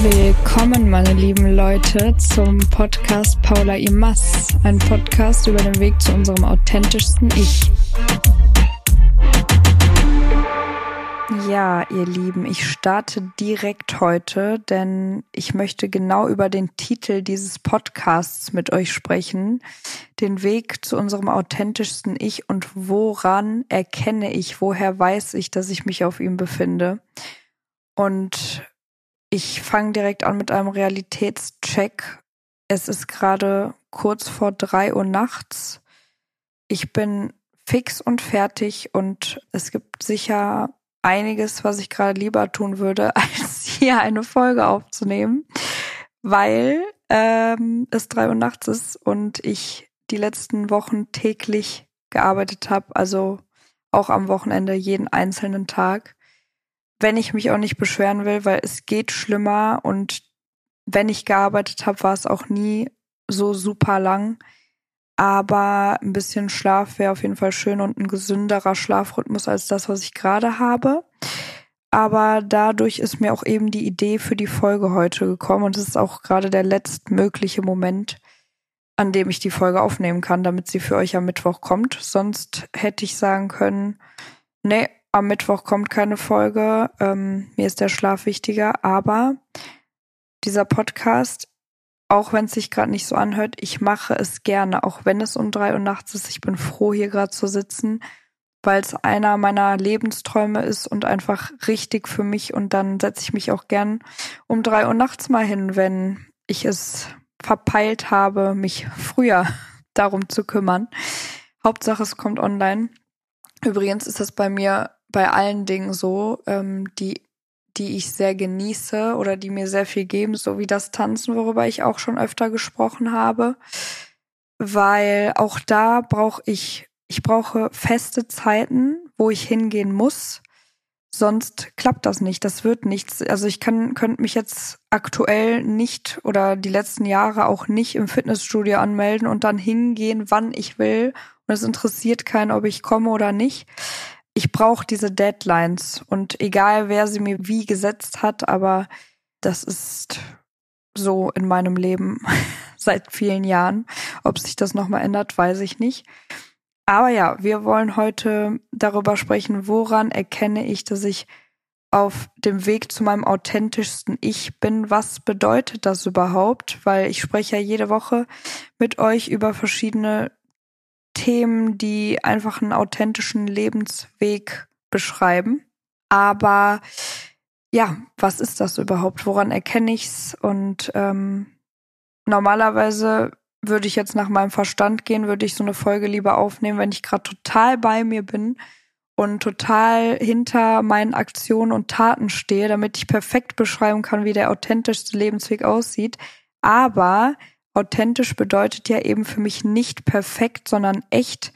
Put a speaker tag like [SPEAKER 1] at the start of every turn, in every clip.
[SPEAKER 1] Willkommen, meine lieben Leute, zum Podcast Paula Imas, ein Podcast über den Weg zu unserem authentischsten Ich. Ja, ihr Lieben, ich starte direkt heute, denn ich möchte genau über den Titel dieses Podcasts mit euch sprechen. Den Weg zu unserem authentischsten Ich und woran erkenne ich, woher weiß ich, dass ich mich auf ihm befinde. Und ich fange direkt an mit einem Realitätscheck. Es ist gerade kurz vor drei Uhr nachts. Ich bin fix und fertig und es gibt sicher einiges, was ich gerade lieber tun würde, als hier eine Folge aufzunehmen, weil ähm, es drei Uhr nachts ist und ich die letzten Wochen täglich gearbeitet habe, also auch am Wochenende jeden einzelnen Tag. Wenn ich mich auch nicht beschweren will, weil es geht schlimmer und wenn ich gearbeitet habe, war es auch nie so super lang. Aber ein bisschen Schlaf wäre auf jeden Fall schön und ein gesünderer Schlafrhythmus als das, was ich gerade habe. Aber dadurch ist mir auch eben die Idee für die Folge heute gekommen und es ist auch gerade der letztmögliche Moment, an dem ich die Folge aufnehmen kann, damit sie für euch am Mittwoch kommt. Sonst hätte ich sagen können, nee, am Mittwoch kommt keine Folge, ähm, mir ist der Schlaf wichtiger, aber dieser Podcast auch wenn es sich gerade nicht so anhört, ich mache es gerne, auch wenn es um drei Uhr nachts ist. Ich bin froh, hier gerade zu sitzen, weil es einer meiner Lebensträume ist und einfach richtig für mich. Und dann setze ich mich auch gern um drei Uhr nachts mal hin, wenn ich es verpeilt habe, mich früher darum zu kümmern. Hauptsache, es kommt online. Übrigens ist das bei mir bei allen Dingen so, ähm, die die ich sehr genieße oder die mir sehr viel geben, so wie das Tanzen, worüber ich auch schon öfter gesprochen habe. Weil auch da brauche ich, ich brauche feste Zeiten, wo ich hingehen muss. Sonst klappt das nicht. Das wird nichts. Also ich kann, könnte mich jetzt aktuell nicht oder die letzten Jahre auch nicht im Fitnessstudio anmelden und dann hingehen, wann ich will. Und es interessiert keinen, ob ich komme oder nicht ich brauche diese Deadlines und egal wer sie mir wie gesetzt hat, aber das ist so in meinem Leben seit vielen Jahren. Ob sich das nochmal ändert, weiß ich nicht. Aber ja, wir wollen heute darüber sprechen, woran erkenne ich, dass ich auf dem Weg zu meinem authentischsten Ich bin. Was bedeutet das überhaupt? Weil ich spreche ja jede Woche mit euch über verschiedene Themen, die einfach einen authentischen Lebensweg beschreiben. Aber ja, was ist das überhaupt? Woran erkenne ich's? Und ähm, normalerweise würde ich jetzt nach meinem Verstand gehen, würde ich so eine Folge lieber aufnehmen, wenn ich gerade total bei mir bin und total hinter meinen Aktionen und Taten stehe, damit ich perfekt beschreiben kann, wie der authentischste Lebensweg aussieht. Aber authentisch bedeutet ja eben für mich nicht perfekt, sondern echt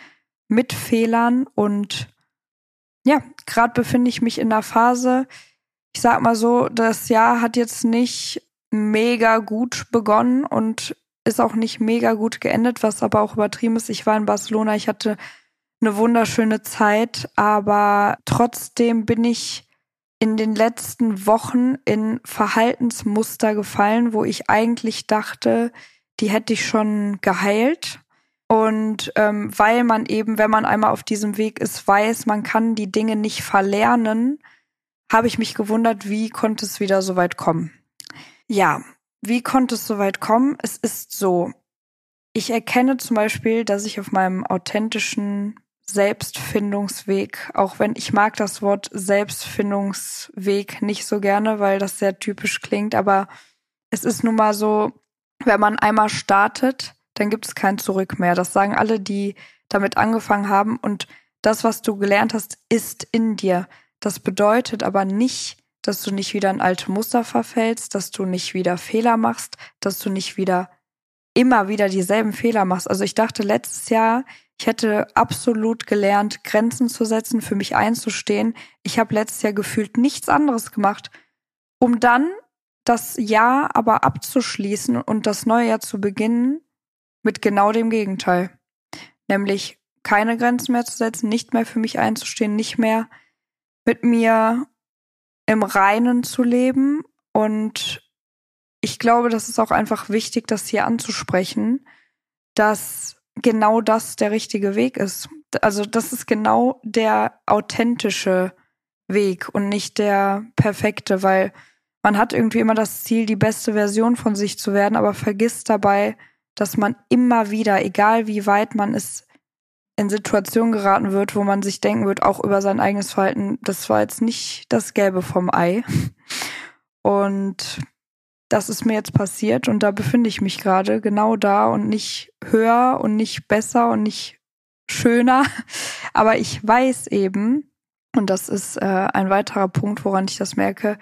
[SPEAKER 1] mit Fehlern und ja, gerade befinde ich mich in einer Phase, ich sag mal so, das Jahr hat jetzt nicht mega gut begonnen und ist auch nicht mega gut geendet, was aber auch übertrieben ist. Ich war in Barcelona, ich hatte eine wunderschöne Zeit, aber trotzdem bin ich in den letzten Wochen in Verhaltensmuster gefallen, wo ich eigentlich dachte, die hätte ich schon geheilt. Und ähm, weil man eben, wenn man einmal auf diesem Weg ist, weiß, man kann die Dinge nicht verlernen, habe ich mich gewundert, wie konnte es wieder so weit kommen. Ja, wie konnte es so weit kommen? Es ist so, ich erkenne zum Beispiel, dass ich auf meinem authentischen Selbstfindungsweg, auch wenn ich mag das Wort Selbstfindungsweg nicht so gerne, weil das sehr typisch klingt, aber es ist nun mal so, wenn man einmal startet, dann gibt es kein Zurück mehr. Das sagen alle, die damit angefangen haben. Und das, was du gelernt hast, ist in dir. Das bedeutet aber nicht, dass du nicht wieder in alte Muster verfällst, dass du nicht wieder Fehler machst, dass du nicht wieder immer wieder dieselben Fehler machst. Also ich dachte letztes Jahr, ich hätte absolut gelernt, Grenzen zu setzen, für mich einzustehen. Ich habe letztes Jahr gefühlt nichts anderes gemacht, um dann das Jahr aber abzuschließen und das neue Jahr zu beginnen mit genau dem Gegenteil. Nämlich keine Grenzen mehr zu setzen, nicht mehr für mich einzustehen, nicht mehr mit mir im Reinen zu leben und ich glaube, das ist auch einfach wichtig, das hier anzusprechen, dass genau das der richtige Weg ist. Also das ist genau der authentische Weg und nicht der perfekte, weil man hat irgendwie immer das Ziel, die beste Version von sich zu werden, aber vergisst dabei, dass man immer wieder, egal wie weit man ist, in Situationen geraten wird, wo man sich denken wird, auch über sein eigenes Verhalten, das war jetzt nicht das Gelbe vom Ei. Und das ist mir jetzt passiert und da befinde ich mich gerade genau da und nicht höher und nicht besser und nicht schöner. Aber ich weiß eben, und das ist äh, ein weiterer Punkt, woran ich das merke,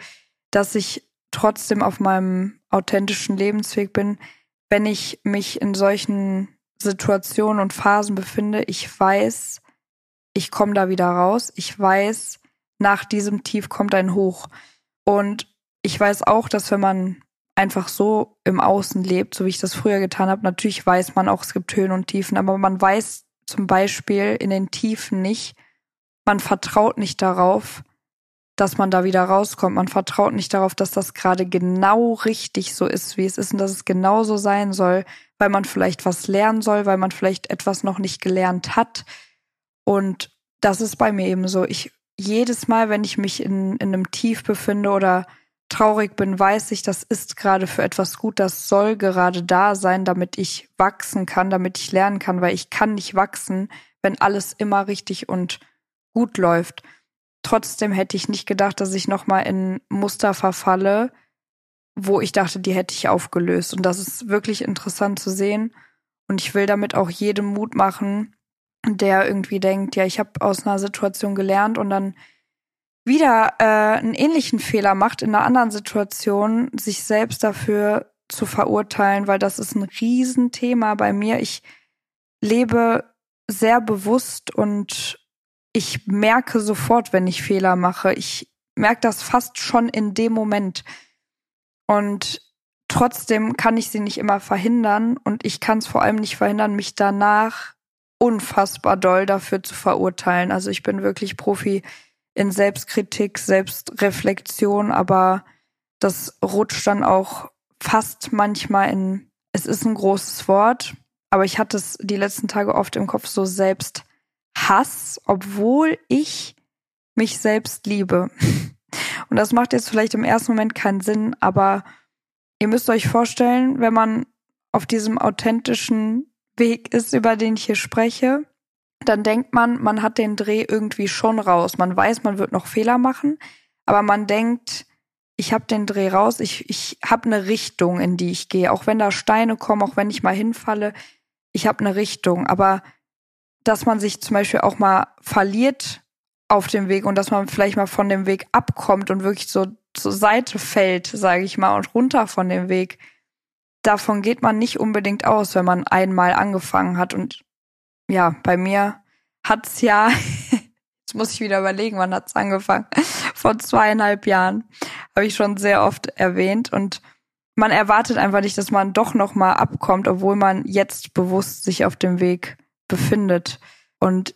[SPEAKER 1] dass ich trotzdem auf meinem authentischen Lebensweg bin, wenn ich mich in solchen Situationen und Phasen befinde. Ich weiß, ich komme da wieder raus. Ich weiß, nach diesem Tief kommt ein Hoch. Und ich weiß auch, dass wenn man einfach so im Außen lebt, so wie ich das früher getan habe, natürlich weiß man auch, es gibt Höhen und Tiefen, aber man weiß zum Beispiel in den Tiefen nicht, man vertraut nicht darauf, dass man da wieder rauskommt. Man vertraut nicht darauf, dass das gerade genau richtig so ist, wie es ist und dass es genau so sein soll, weil man vielleicht was lernen soll, weil man vielleicht etwas noch nicht gelernt hat. Und das ist bei mir eben so. Ich jedes Mal, wenn ich mich in, in einem Tief befinde oder traurig bin, weiß ich, das ist gerade für etwas gut, das soll gerade da sein, damit ich wachsen kann, damit ich lernen kann, weil ich kann nicht wachsen, wenn alles immer richtig und gut läuft. Trotzdem hätte ich nicht gedacht, dass ich nochmal in Muster verfalle, wo ich dachte, die hätte ich aufgelöst. Und das ist wirklich interessant zu sehen. Und ich will damit auch jedem Mut machen, der irgendwie denkt, ja, ich habe aus einer Situation gelernt und dann wieder äh, einen ähnlichen Fehler macht in einer anderen Situation, sich selbst dafür zu verurteilen, weil das ist ein Riesenthema bei mir. Ich lebe sehr bewusst und ich merke sofort, wenn ich Fehler mache. Ich merke das fast schon in dem Moment. Und trotzdem kann ich sie nicht immer verhindern und ich kann es vor allem nicht verhindern, mich danach unfassbar doll dafür zu verurteilen. Also ich bin wirklich Profi in Selbstkritik, Selbstreflexion, aber das rutscht dann auch fast manchmal in, es ist ein großes Wort, aber ich hatte es die letzten Tage oft im Kopf so selbst Hass, obwohl ich mich selbst liebe. Und das macht jetzt vielleicht im ersten Moment keinen Sinn, aber ihr müsst euch vorstellen, wenn man auf diesem authentischen Weg ist, über den ich hier spreche, dann denkt man, man hat den Dreh irgendwie schon raus. Man weiß, man wird noch Fehler machen, aber man denkt, ich habe den Dreh raus, ich, ich habe eine Richtung, in die ich gehe. Auch wenn da Steine kommen, auch wenn ich mal hinfalle, ich habe eine Richtung. Aber dass man sich zum Beispiel auch mal verliert auf dem Weg und dass man vielleicht mal von dem Weg abkommt und wirklich so zur Seite fällt, sage ich mal, und runter von dem Weg. Davon geht man nicht unbedingt aus, wenn man einmal angefangen hat. Und ja, bei mir hat's ja, jetzt muss ich wieder überlegen, wann hat's angefangen? Vor zweieinhalb Jahren habe ich schon sehr oft erwähnt und man erwartet einfach nicht, dass man doch noch mal abkommt, obwohl man jetzt bewusst sich auf dem Weg befindet. Und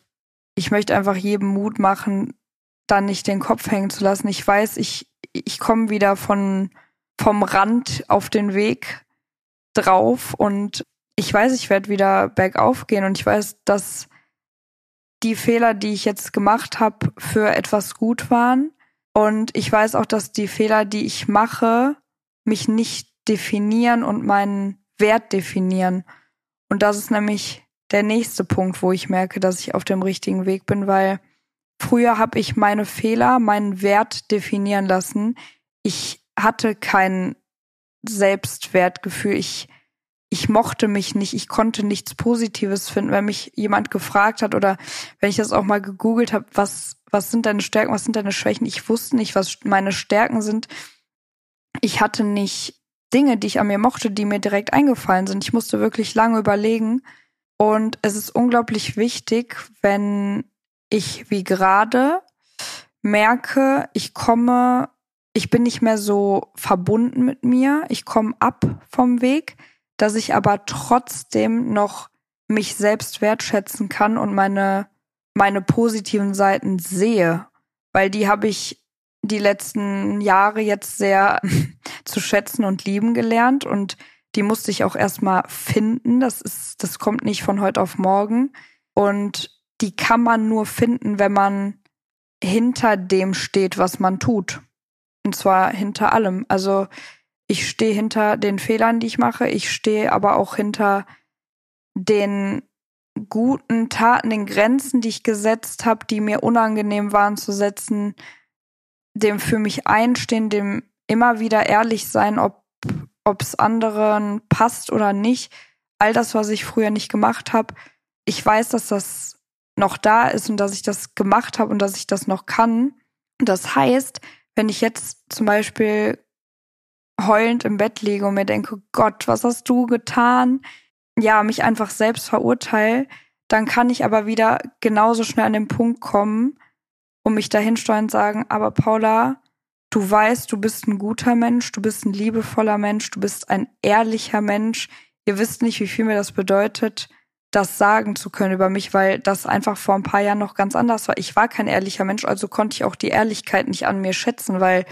[SPEAKER 1] ich möchte einfach jedem Mut machen, dann nicht den Kopf hängen zu lassen. Ich weiß, ich, ich komme wieder von, vom Rand auf den Weg drauf und ich weiß, ich werde wieder bergauf gehen und ich weiß, dass die Fehler, die ich jetzt gemacht habe, für etwas gut waren. Und ich weiß auch, dass die Fehler, die ich mache, mich nicht definieren und meinen Wert definieren. Und das ist nämlich der nächste Punkt, wo ich merke, dass ich auf dem richtigen Weg bin, weil früher habe ich meine Fehler, meinen Wert definieren lassen. Ich hatte kein Selbstwertgefühl. Ich, ich mochte mich nicht. Ich konnte nichts Positives finden, wenn mich jemand gefragt hat oder wenn ich das auch mal gegoogelt habe, was, was sind deine Stärken, was sind deine Schwächen? Ich wusste nicht, was meine Stärken sind. Ich hatte nicht Dinge, die ich an mir mochte, die mir direkt eingefallen sind. Ich musste wirklich lange überlegen, und es ist unglaublich wichtig, wenn ich wie gerade merke, ich komme, ich bin nicht mehr so verbunden mit mir, ich komme ab vom Weg, dass ich aber trotzdem noch mich selbst wertschätzen kann und meine, meine positiven Seiten sehe, weil die habe ich die letzten Jahre jetzt sehr zu schätzen und lieben gelernt. Und die musste ich auch erstmal finden. Das ist, das kommt nicht von heute auf morgen. Und die kann man nur finden, wenn man hinter dem steht, was man tut. Und zwar hinter allem. Also ich stehe hinter den Fehlern, die ich mache. Ich stehe aber auch hinter den guten Taten, den Grenzen, die ich gesetzt habe, die mir unangenehm waren zu setzen, dem für mich einstehen, dem immer wieder ehrlich sein, ob es anderen passt oder nicht. All das, was ich früher nicht gemacht habe, ich weiß, dass das noch da ist und dass ich das gemacht habe und dass ich das noch kann. Das heißt, wenn ich jetzt zum Beispiel heulend im Bett liege und mir denke, Gott, was hast du getan? Ja, mich einfach selbst verurteile, dann kann ich aber wieder genauso schnell an den Punkt kommen und mich dahin steuern und sagen, aber Paula, du weißt, du bist ein guter Mensch, du bist ein liebevoller Mensch, du bist ein ehrlicher Mensch. Ihr wisst nicht, wie viel mir das bedeutet, das sagen zu können über mich, weil das einfach vor ein paar Jahren noch ganz anders war. Ich war kein ehrlicher Mensch, also konnte ich auch die Ehrlichkeit nicht an mir schätzen, weil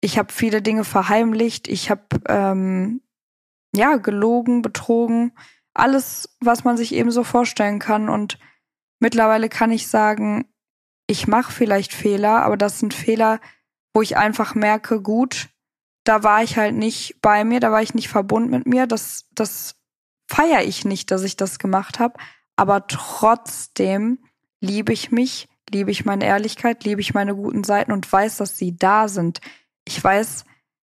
[SPEAKER 1] ich habe viele Dinge verheimlicht, ich habe ähm, ja gelogen, betrogen, alles, was man sich eben so vorstellen kann. Und mittlerweile kann ich sagen, ich mache vielleicht Fehler, aber das sind Fehler, wo ich einfach merke, gut, da war ich halt nicht bei mir, da war ich nicht verbunden mit mir. Das, das feiere ich nicht, dass ich das gemacht habe. Aber trotzdem liebe ich mich, liebe ich meine Ehrlichkeit, liebe ich meine guten Seiten und weiß, dass sie da sind. Ich weiß,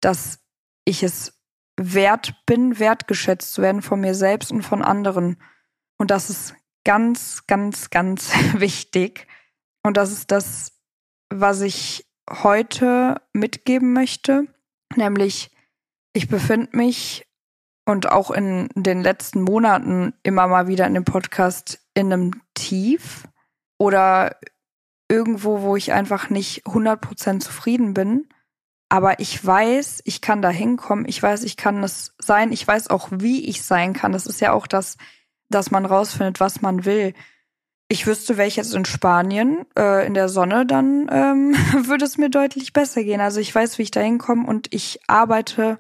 [SPEAKER 1] dass ich es wert bin, wertgeschätzt zu werden von mir selbst und von anderen. Und das ist ganz, ganz, ganz wichtig. Und das ist das, was ich heute mitgeben möchte. Nämlich, ich befinde mich und auch in den letzten Monaten immer mal wieder in dem Podcast in einem Tief oder irgendwo, wo ich einfach nicht 100% zufrieden bin. Aber ich weiß, ich kann da hinkommen. Ich weiß, ich kann es sein. Ich weiß auch, wie ich sein kann. Das ist ja auch das, dass man rausfindet, was man will. Ich wüsste, wäre ich jetzt in Spanien äh, in der Sonne, dann ähm, würde es mir deutlich besser gehen. Also ich weiß, wie ich da hinkomme und ich arbeite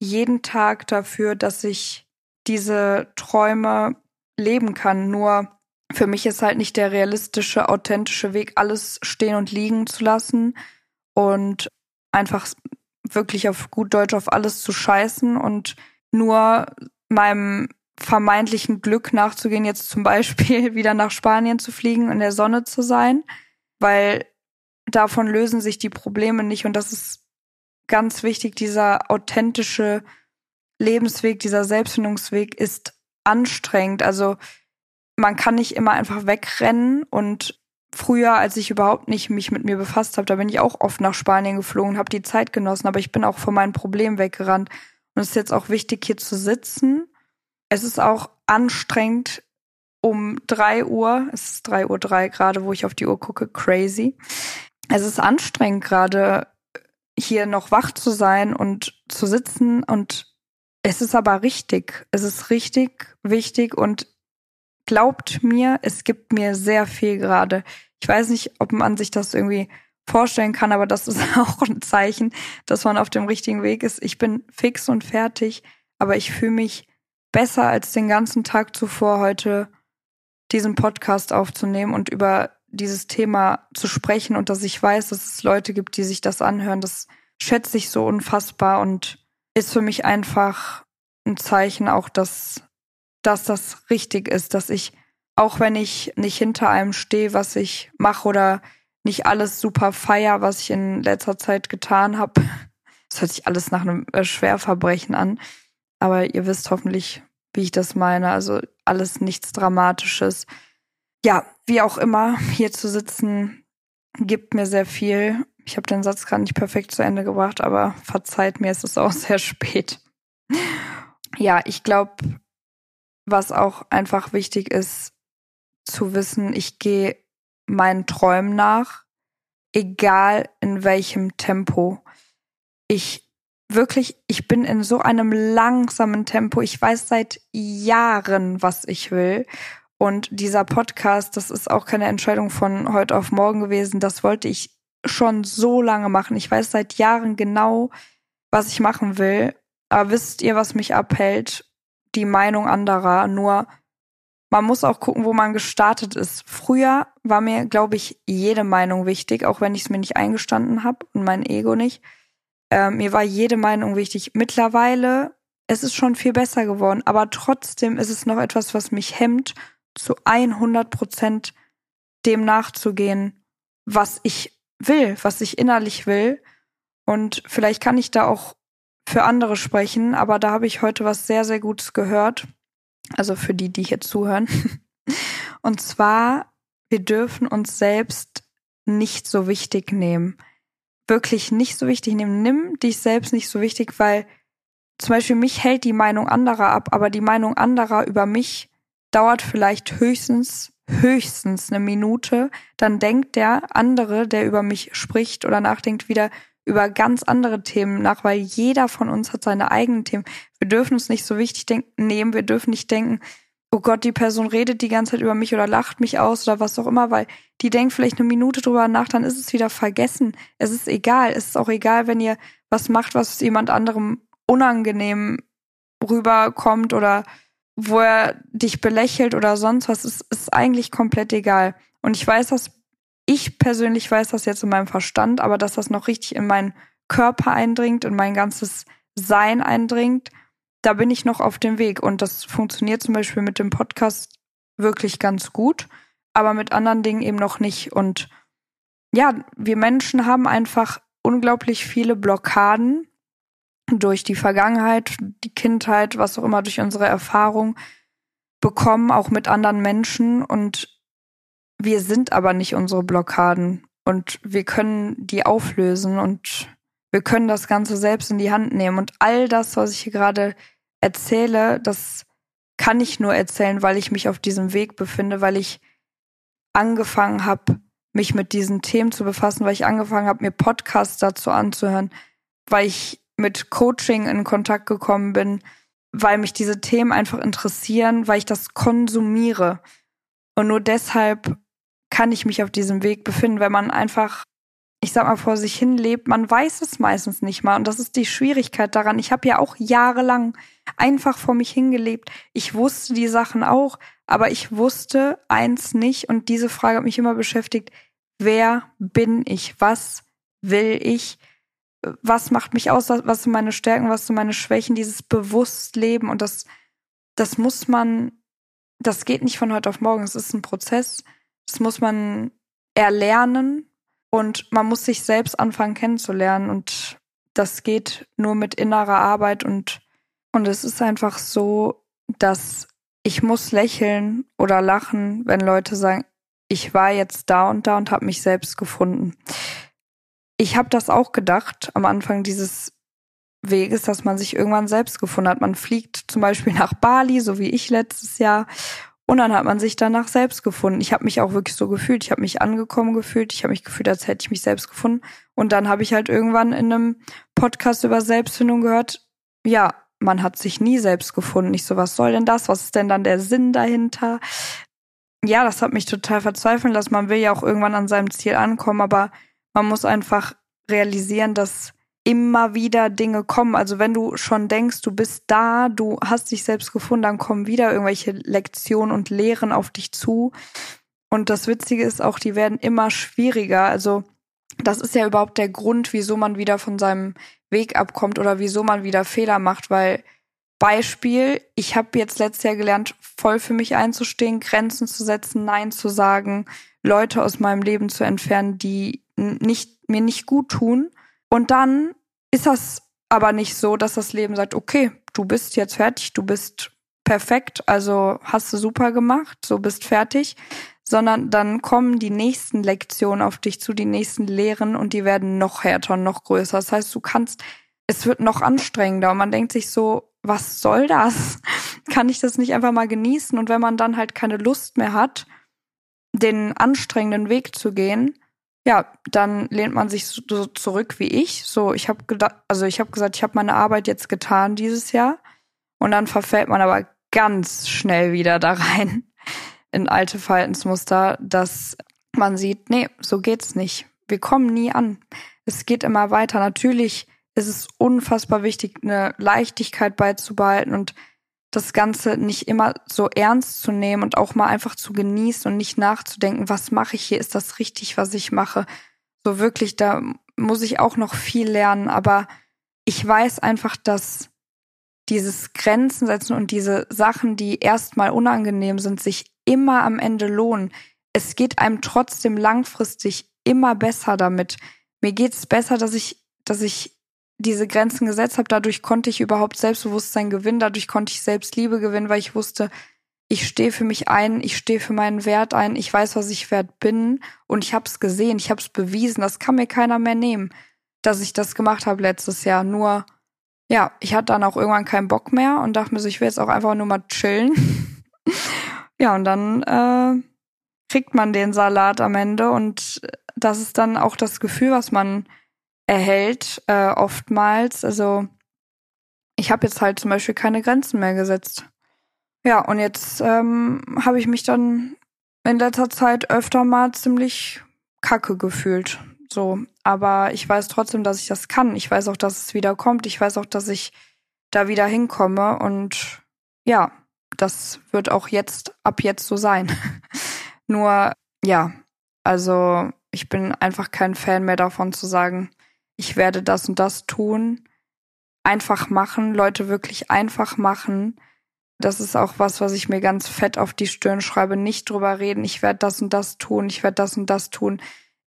[SPEAKER 1] jeden Tag dafür, dass ich diese Träume leben kann. Nur für mich ist halt nicht der realistische, authentische Weg, alles stehen und liegen zu lassen und einfach wirklich auf gut Deutsch auf alles zu scheißen und nur meinem vermeintlichen Glück nachzugehen, jetzt zum Beispiel wieder nach Spanien zu fliegen, in der Sonne zu sein, weil davon lösen sich die Probleme nicht und das ist ganz wichtig, dieser authentische Lebensweg, dieser Selbstfindungsweg ist anstrengend. Also man kann nicht immer einfach wegrennen und früher, als ich überhaupt nicht mich mit mir befasst habe, da bin ich auch oft nach Spanien geflogen, habe die Zeit genossen, aber ich bin auch von meinen Problemen weggerannt. Und es ist jetzt auch wichtig, hier zu sitzen. Es ist auch anstrengend um drei Uhr, es ist drei Uhr drei gerade, wo ich auf die Uhr gucke, crazy. Es ist anstrengend gerade hier noch wach zu sein und zu sitzen und es ist aber richtig. Es ist richtig wichtig und glaubt mir, es gibt mir sehr viel gerade. Ich weiß nicht, ob man sich das irgendwie vorstellen kann, aber das ist auch ein Zeichen, dass man auf dem richtigen Weg ist. Ich bin fix und fertig, aber ich fühle mich besser als den ganzen Tag zuvor heute diesen Podcast aufzunehmen und über dieses Thema zu sprechen und dass ich weiß, dass es Leute gibt, die sich das anhören. Das schätze ich so unfassbar und ist für mich einfach ein Zeichen auch, dass dass das richtig ist, dass ich, auch wenn ich nicht hinter einem stehe, was ich mache oder nicht alles super feier, was ich in letzter Zeit getan habe. Das hört sich alles nach einem äh, Schwerverbrechen an. Aber ihr wisst hoffentlich, wie ich das meine. Also alles nichts Dramatisches. Ja, wie auch immer, hier zu sitzen, gibt mir sehr viel. Ich habe den Satz gerade nicht perfekt zu Ende gebracht, aber verzeiht mir, es ist auch sehr spät. Ja, ich glaube, was auch einfach wichtig ist zu wissen, ich gehe meinen Träumen nach, egal in welchem Tempo. Ich wirklich, ich bin in so einem langsamen Tempo. Ich weiß seit Jahren, was ich will. Und dieser Podcast, das ist auch keine Entscheidung von heute auf morgen gewesen. Das wollte ich schon so lange machen. Ich weiß seit Jahren genau, was ich machen will. Aber wisst ihr, was mich abhält? Die Meinung anderer. Nur man muss auch gucken, wo man gestartet ist. Früher war mir, glaube ich, jede Meinung wichtig, auch wenn ich es mir nicht eingestanden habe und mein Ego nicht. Äh, mir war jede Meinung wichtig. Mittlerweile es ist schon viel besser geworden, aber trotzdem ist es noch etwas, was mich hemmt, zu 100 Prozent dem nachzugehen, was ich will, was ich innerlich will. Und vielleicht kann ich da auch für andere sprechen, aber da habe ich heute was sehr, sehr Gutes gehört. Also für die, die hier zuhören. Und zwar, wir dürfen uns selbst nicht so wichtig nehmen. Wirklich nicht so wichtig nehmen. Nimm dich selbst nicht so wichtig, weil zum Beispiel mich hält die Meinung anderer ab, aber die Meinung anderer über mich dauert vielleicht höchstens, höchstens eine Minute. Dann denkt der andere, der über mich spricht oder nachdenkt, wieder über ganz andere Themen nach, weil jeder von uns hat seine eigenen Themen. Wir dürfen uns nicht so wichtig nehmen, wir dürfen nicht denken, oh Gott, die Person redet die ganze Zeit über mich oder lacht mich aus oder was auch immer, weil die denkt vielleicht eine Minute drüber nach, dann ist es wieder vergessen. Es ist egal. Es ist auch egal, wenn ihr was macht, was jemand anderem unangenehm rüberkommt oder wo er dich belächelt oder sonst was, ist, ist eigentlich komplett egal. Und ich weiß das, ich persönlich weiß das jetzt in meinem Verstand, aber dass das noch richtig in meinen Körper eindringt, in mein ganzes Sein eindringt, da bin ich noch auf dem Weg. Und das funktioniert zum Beispiel mit dem Podcast wirklich ganz gut, aber mit anderen Dingen eben noch nicht. Und ja, wir Menschen haben einfach unglaublich viele Blockaden, durch die Vergangenheit, die Kindheit, was auch immer, durch unsere Erfahrung bekommen, auch mit anderen Menschen. Und wir sind aber nicht unsere Blockaden. Und wir können die auflösen und wir können das Ganze selbst in die Hand nehmen. Und all das, was ich hier gerade erzähle, das kann ich nur erzählen, weil ich mich auf diesem Weg befinde, weil ich angefangen habe, mich mit diesen Themen zu befassen, weil ich angefangen habe, mir Podcasts dazu anzuhören, weil ich mit Coaching in Kontakt gekommen bin, weil mich diese Themen einfach interessieren, weil ich das konsumiere. Und nur deshalb kann ich mich auf diesem Weg befinden, wenn man einfach, ich sag mal, vor sich hin lebt. Man weiß es meistens nicht mal. Und das ist die Schwierigkeit daran. Ich habe ja auch jahrelang einfach vor mich hingelebt. Ich wusste die Sachen auch, aber ich wusste eins nicht. Und diese Frage hat mich immer beschäftigt. Wer bin ich? Was will ich? was macht mich aus, was sind meine Stärken, was sind meine Schwächen, dieses Bewusstleben und das, das muss man, das geht nicht von heute auf morgen, es ist ein Prozess, das muss man erlernen und man muss sich selbst anfangen kennenzulernen und das geht nur mit innerer Arbeit und, und es ist einfach so, dass ich muss lächeln oder lachen, wenn Leute sagen, ich war jetzt da und da und habe mich selbst gefunden ich habe das auch gedacht am Anfang dieses Weges, dass man sich irgendwann selbst gefunden hat. Man fliegt zum Beispiel nach Bali, so wie ich letztes Jahr, und dann hat man sich danach selbst gefunden. Ich habe mich auch wirklich so gefühlt. Ich habe mich angekommen gefühlt. Ich habe mich gefühlt, als hätte ich mich selbst gefunden. Und dann habe ich halt irgendwann in einem Podcast über Selbstfindung gehört, ja, man hat sich nie selbst gefunden. Ich so, was soll denn das? Was ist denn dann der Sinn dahinter? Ja, das hat mich total verzweifeln lassen. Man will ja auch irgendwann an seinem Ziel ankommen, aber man muss einfach realisieren, dass immer wieder Dinge kommen. Also wenn du schon denkst, du bist da, du hast dich selbst gefunden, dann kommen wieder irgendwelche Lektionen und Lehren auf dich zu. Und das Witzige ist auch, die werden immer schwieriger. Also das ist ja überhaupt der Grund, wieso man wieder von seinem Weg abkommt oder wieso man wieder Fehler macht, weil Beispiel, ich habe jetzt letztes Jahr gelernt, voll für mich einzustehen, Grenzen zu setzen, Nein zu sagen, Leute aus meinem Leben zu entfernen, die nicht, mir nicht gut tun. Und dann ist das aber nicht so, dass das Leben sagt, okay, du bist jetzt fertig, du bist perfekt, also hast du super gemacht, so bist fertig, sondern dann kommen die nächsten Lektionen auf dich zu, die nächsten Lehren und die werden noch härter und noch größer. Das heißt, du kannst, es wird noch anstrengender und man denkt sich so, was soll das? Kann ich das nicht einfach mal genießen? Und wenn man dann halt keine Lust mehr hat, den anstrengenden Weg zu gehen, ja, dann lehnt man sich so zurück wie ich. So, ich habe gedacht, also ich habe gesagt, ich habe meine Arbeit jetzt getan dieses Jahr und dann verfällt man aber ganz schnell wieder da rein in alte Verhaltensmuster, dass man sieht, nee, so geht's nicht. wir kommen nie an. Es geht immer weiter. Natürlich ist es unfassbar wichtig, eine Leichtigkeit beizubehalten und das Ganze nicht immer so ernst zu nehmen und auch mal einfach zu genießen und nicht nachzudenken, was mache ich hier? Ist das richtig, was ich mache? So wirklich, da muss ich auch noch viel lernen, aber ich weiß einfach, dass dieses Grenzen setzen und diese Sachen, die erstmal unangenehm sind, sich immer am Ende lohnen. Es geht einem trotzdem langfristig immer besser damit. Mir geht es besser, dass ich, dass ich diese Grenzen gesetzt habe. Dadurch konnte ich überhaupt Selbstbewusstsein gewinnen. Dadurch konnte ich Selbstliebe gewinnen, weil ich wusste, ich stehe für mich ein, ich stehe für meinen Wert ein, ich weiß, was ich wert bin und ich habe es gesehen, ich habe es bewiesen. Das kann mir keiner mehr nehmen, dass ich das gemacht habe letztes Jahr. Nur, ja, ich hatte dann auch irgendwann keinen Bock mehr und dachte mir so, ich will jetzt auch einfach nur mal chillen. ja, und dann äh, kriegt man den Salat am Ende und das ist dann auch das Gefühl, was man erhält, äh, oftmals. Also ich habe jetzt halt zum Beispiel keine Grenzen mehr gesetzt. Ja, und jetzt ähm, habe ich mich dann in letzter Zeit öfter mal ziemlich kacke gefühlt. So, aber ich weiß trotzdem, dass ich das kann. Ich weiß auch, dass es wieder kommt. Ich weiß auch, dass ich da wieder hinkomme. Und ja, das wird auch jetzt ab jetzt so sein. Nur, ja, also ich bin einfach kein Fan mehr davon zu sagen, ich werde das und das tun. Einfach machen, Leute wirklich einfach machen. Das ist auch was, was ich mir ganz fett auf die Stirn schreibe. Nicht drüber reden, ich werde das und das tun, ich werde das und das tun.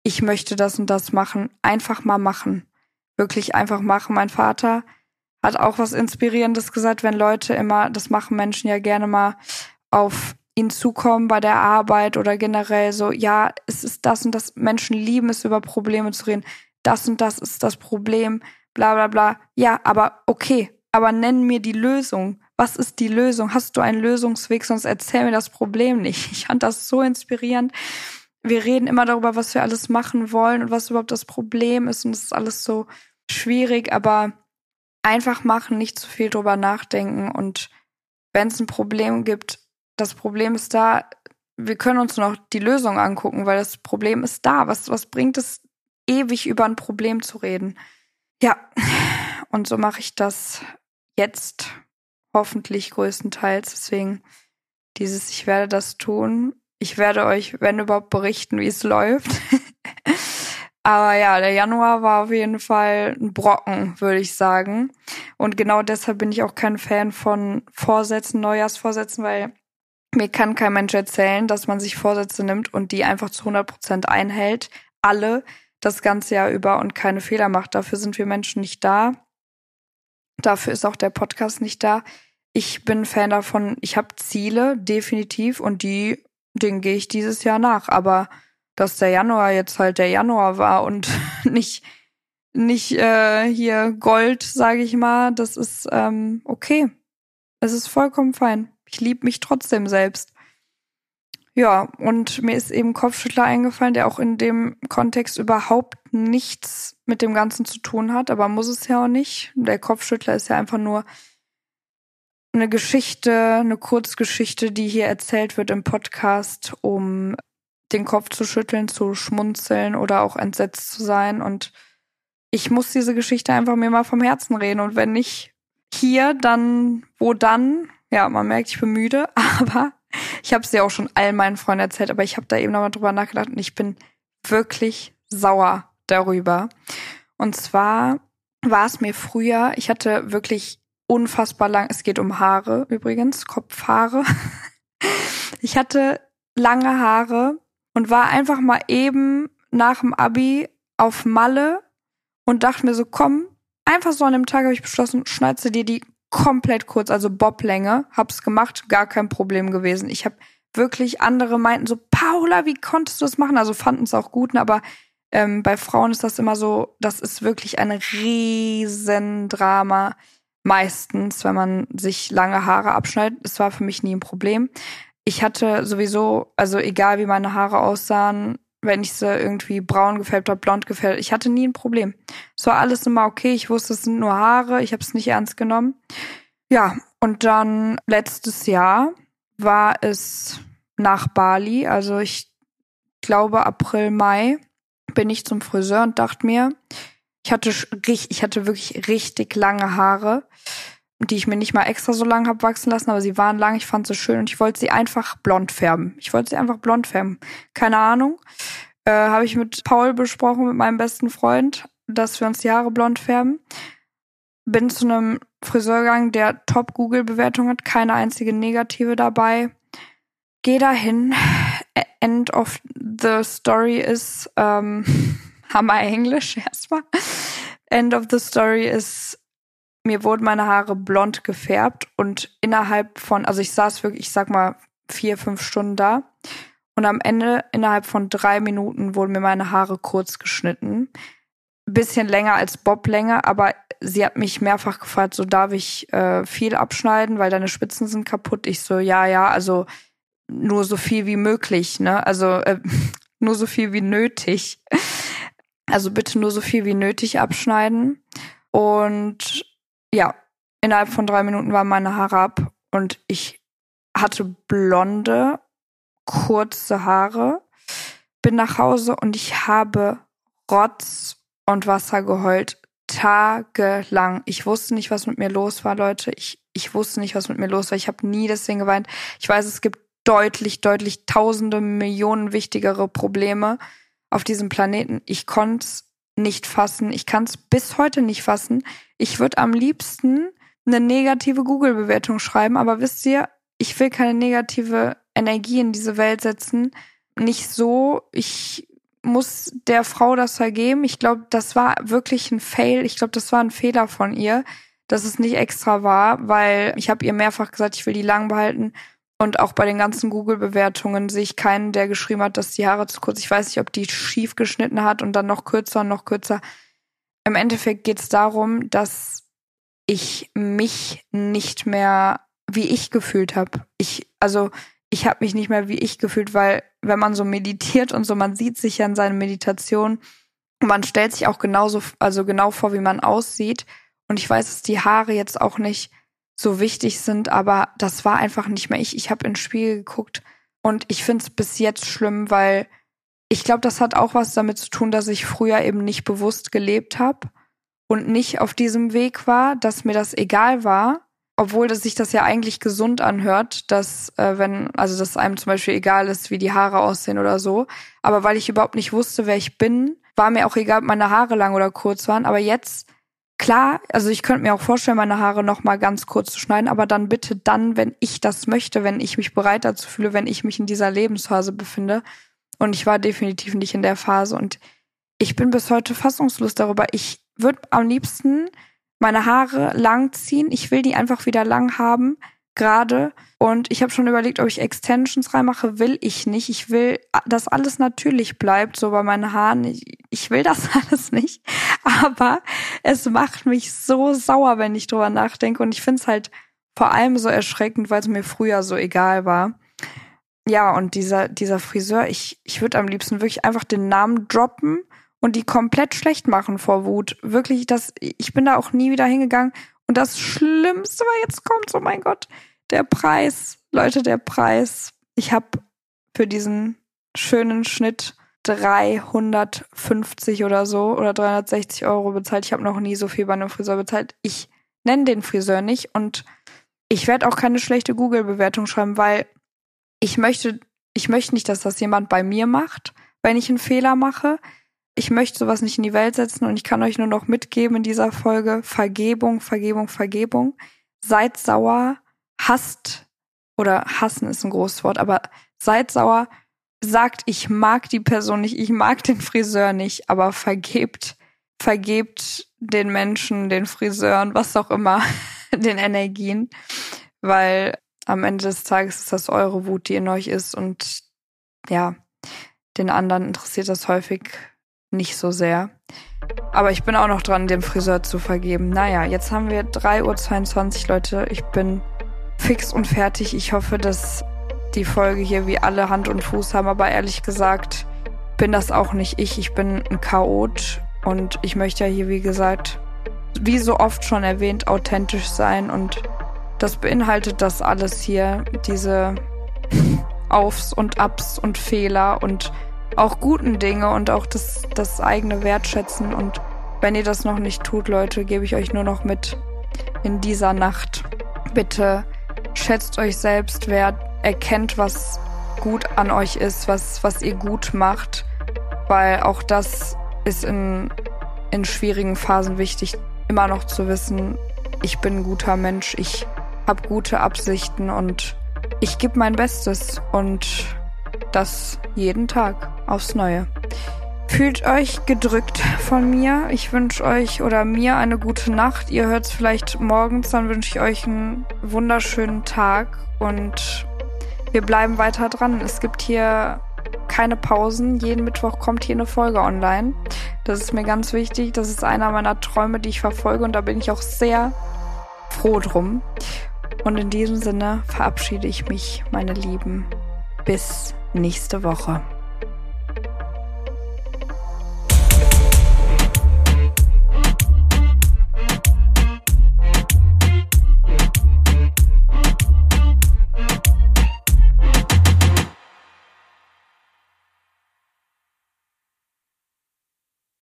[SPEAKER 1] Ich möchte das und das machen. Einfach mal machen. Wirklich einfach machen. Mein Vater hat auch was Inspirierendes gesagt, wenn Leute immer, das machen Menschen ja gerne mal auf ihn zukommen bei der Arbeit oder generell so, ja, es ist das und das, Menschen lieben es, über Probleme zu reden das und das ist das Problem, bla bla bla. Ja, aber okay, aber nenn mir die Lösung. Was ist die Lösung? Hast du einen Lösungsweg? Sonst erzähl mir das Problem nicht. Ich fand das so inspirierend. Wir reden immer darüber, was wir alles machen wollen und was überhaupt das Problem ist. Und das ist alles so schwierig, aber einfach machen, nicht zu viel drüber nachdenken. Und wenn es ein Problem gibt, das Problem ist da, wir können uns noch die Lösung angucken, weil das Problem ist da. Was, was bringt es ewig über ein Problem zu reden. Ja, und so mache ich das jetzt hoffentlich größtenteils. Deswegen dieses, ich werde das tun. Ich werde euch, wenn überhaupt, berichten, wie es läuft. Aber ja, der Januar war auf jeden Fall ein Brocken, würde ich sagen. Und genau deshalb bin ich auch kein Fan von Vorsätzen, Neujahrsvorsätzen, weil mir kann kein Mensch erzählen, dass man sich Vorsätze nimmt und die einfach zu 100 Prozent einhält. Alle das ganze Jahr über und keine Fehler macht. Dafür sind wir Menschen nicht da. Dafür ist auch der Podcast nicht da. Ich bin Fan davon, ich habe Ziele, definitiv, und die, denen gehe ich dieses Jahr nach. Aber dass der Januar jetzt halt der Januar war und nicht, nicht äh, hier Gold, sage ich mal, das ist ähm, okay. Es ist vollkommen fein. Ich liebe mich trotzdem selbst. Ja, und mir ist eben Kopfschüttler eingefallen, der auch in dem Kontext überhaupt nichts mit dem Ganzen zu tun hat, aber muss es ja auch nicht. Der Kopfschüttler ist ja einfach nur eine Geschichte, eine Kurzgeschichte, die hier erzählt wird im Podcast, um den Kopf zu schütteln, zu schmunzeln oder auch entsetzt zu sein. Und ich muss diese Geschichte einfach mir mal vom Herzen reden. Und wenn nicht hier, dann wo dann? Ja, man merkt, ich bin müde, aber ich habe es ja auch schon all meinen Freunden erzählt, aber ich habe da eben nochmal drüber nachgedacht und ich bin wirklich sauer darüber. Und zwar war es mir früher, ich hatte wirklich unfassbar lang, es geht um Haare übrigens, Kopfhaare. Ich hatte lange Haare und war einfach mal eben nach dem Abi auf Malle und dachte mir so, komm, einfach so an dem Tag habe ich beschlossen, schneidest dir die komplett kurz, also Boblänge. Hab's gemacht, gar kein Problem gewesen. Ich habe wirklich andere meinten so, Paula, wie konntest du das machen? Also fanden es auch gut, ne, aber ähm, bei Frauen ist das immer so, das ist wirklich ein Riesendrama. Meistens, wenn man sich lange Haare abschneidet. Es war für mich nie ein Problem. Ich hatte sowieso, also egal wie meine Haare aussahen, wenn ich sie irgendwie braun gefärbt habe, blond gefärbt, ich hatte nie ein Problem. Es war alles immer okay. Ich wusste, es sind nur Haare. Ich habe es nicht ernst genommen. Ja, und dann letztes Jahr war es nach Bali, also ich glaube April, Mai. bin ich zum Friseur und dachte mir, ich hatte ich hatte wirklich richtig lange Haare, die ich mir nicht mal extra so lang habe wachsen lassen, aber sie waren lang, ich fand sie schön und ich wollte sie einfach blond färben. Ich wollte sie einfach blond färben. Keine Ahnung. Äh, habe ich mit Paul besprochen, mit meinem besten Freund, dass wir uns die Haare blond färben. Bin zu einem Friseur gegangen, der Top-Google-Bewertung hat, keine einzige negative dabei. Geh dahin. End of the story ist, ähm, Hammer Englisch erstmal. End of the story ist, mir wurden meine Haare blond gefärbt und innerhalb von, also ich saß wirklich, ich sag mal, vier, fünf Stunden da. Und am Ende, innerhalb von drei Minuten, wurden mir meine Haare kurz geschnitten. Bisschen länger als Bob länger, aber sie hat mich mehrfach gefragt, so darf ich äh, viel abschneiden, weil deine Spitzen sind kaputt. Ich so, ja, ja, also nur so viel wie möglich, ne? Also äh, nur so viel wie nötig. Also bitte nur so viel wie nötig abschneiden. Und ja, innerhalb von drei Minuten waren meine Haare ab und ich hatte blonde, kurze Haare, bin nach Hause und ich habe Rotz und Wasser geheult. Tagelang. Ich wusste nicht, was mit mir los war, Leute. Ich, ich wusste nicht, was mit mir los war. Ich habe nie deswegen geweint. Ich weiß, es gibt deutlich, deutlich tausende Millionen wichtigere Probleme auf diesem Planeten. Ich konnte es nicht fassen. Ich kann es bis heute nicht fassen. Ich würde am liebsten eine negative Google-Bewertung schreiben, aber wisst ihr, ich will keine negative Energie in diese Welt setzen. Nicht so. Ich muss der Frau das vergeben. Ich glaube, das war wirklich ein Fail. Ich glaube, das war ein Fehler von ihr, dass es nicht extra war, weil ich habe ihr mehrfach gesagt, ich will die lang behalten. Und auch bei den ganzen Google-Bewertungen sehe ich keinen, der geschrieben hat, dass die Haare zu kurz. Ich weiß nicht, ob die schief geschnitten hat und dann noch kürzer und noch kürzer. Im Endeffekt geht es darum, dass ich mich nicht mehr wie ich gefühlt habe. Ich, also ich habe mich nicht mehr wie ich gefühlt, weil wenn man so meditiert und so, man sieht sich ja in seinen Meditationen, man stellt sich auch genauso, also genau vor, wie man aussieht. Und ich weiß, dass die Haare jetzt auch nicht so wichtig sind, aber das war einfach nicht mehr ich. Ich habe ins Spiel geguckt und ich finde es bis jetzt schlimm, weil ich glaube, das hat auch was damit zu tun, dass ich früher eben nicht bewusst gelebt habe und nicht auf diesem Weg war, dass mir das egal war, obwohl das sich das ja eigentlich gesund anhört, dass äh, wenn, also dass einem zum Beispiel egal ist, wie die Haare aussehen oder so. Aber weil ich überhaupt nicht wusste, wer ich bin, war mir auch egal, ob meine Haare lang oder kurz waren. Aber jetzt Klar, also ich könnte mir auch vorstellen, meine Haare noch mal ganz kurz zu schneiden, aber dann bitte dann, wenn ich das möchte, wenn ich mich bereit dazu fühle, wenn ich mich in dieser Lebensphase befinde. Und ich war definitiv nicht in der Phase und ich bin bis heute fassungslos darüber. Ich würde am liebsten meine Haare lang ziehen. Ich will die einfach wieder lang haben gerade. Und ich habe schon überlegt, ob ich Extensions reinmache. Will ich nicht. Ich will, dass alles natürlich bleibt, so bei meinen Haaren. Ich, ich will das alles nicht. Aber es macht mich so sauer, wenn ich drüber nachdenke. Und ich finde es halt vor allem so erschreckend, weil es mir früher so egal war. Ja, und dieser, dieser Friseur, ich, ich würde am liebsten wirklich einfach den Namen droppen und die komplett schlecht machen vor Wut. Wirklich, das, ich bin da auch nie wieder hingegangen und das Schlimmste, was jetzt kommt, oh mein Gott, der Preis. Leute, der Preis. Ich habe für diesen schönen Schnitt 350 oder so oder 360 Euro bezahlt. Ich habe noch nie so viel bei einem Friseur bezahlt. Ich nenne den Friseur nicht und ich werde auch keine schlechte Google-Bewertung schreiben, weil ich möchte, ich möchte nicht, dass das jemand bei mir macht, wenn ich einen Fehler mache ich möchte sowas nicht in die Welt setzen und ich kann euch nur noch mitgeben in dieser Folge Vergebung, Vergebung, Vergebung. Seid sauer, hasst oder hassen ist ein großes Wort, aber seid sauer, sagt, ich mag die Person nicht, ich mag den Friseur nicht, aber vergebt, vergebt den Menschen, den Friseuren, was auch immer, den Energien, weil am Ende des Tages ist das eure Wut, die in euch ist und ja, den anderen interessiert das häufig nicht so sehr. Aber ich bin auch noch dran, den Friseur zu vergeben. Naja, jetzt haben wir 3.22 Uhr, Leute. Ich bin fix und fertig. Ich hoffe, dass die Folge hier wie alle Hand und Fuß haben. Aber ehrlich gesagt, bin das auch nicht ich. Ich bin ein Chaot. Und ich möchte ja hier, wie gesagt, wie so oft schon erwähnt, authentisch sein. Und das beinhaltet das alles hier. Diese Aufs und Abs und Fehler und auch guten Dinge und auch das, das eigene Wertschätzen. Und wenn ihr das noch nicht tut, Leute, gebe ich euch nur noch mit in dieser Nacht. Bitte schätzt euch selbst wert, erkennt, was gut an euch ist, was, was ihr gut macht, weil auch das ist in, in schwierigen Phasen wichtig, immer noch zu wissen, ich bin ein guter Mensch, ich habe gute Absichten und ich gebe mein Bestes und das jeden Tag aufs Neue. Fühlt euch gedrückt von mir. Ich wünsche euch oder mir eine gute Nacht. Ihr hört es vielleicht morgens, dann wünsche ich euch einen wunderschönen Tag und wir bleiben weiter dran. Es gibt hier keine Pausen. Jeden Mittwoch kommt hier eine Folge online. Das ist mir ganz wichtig. Das ist einer meiner Träume, die ich verfolge und da bin ich auch sehr froh drum. Und in diesem Sinne verabschiede ich mich, meine Lieben. Bis nächste Woche.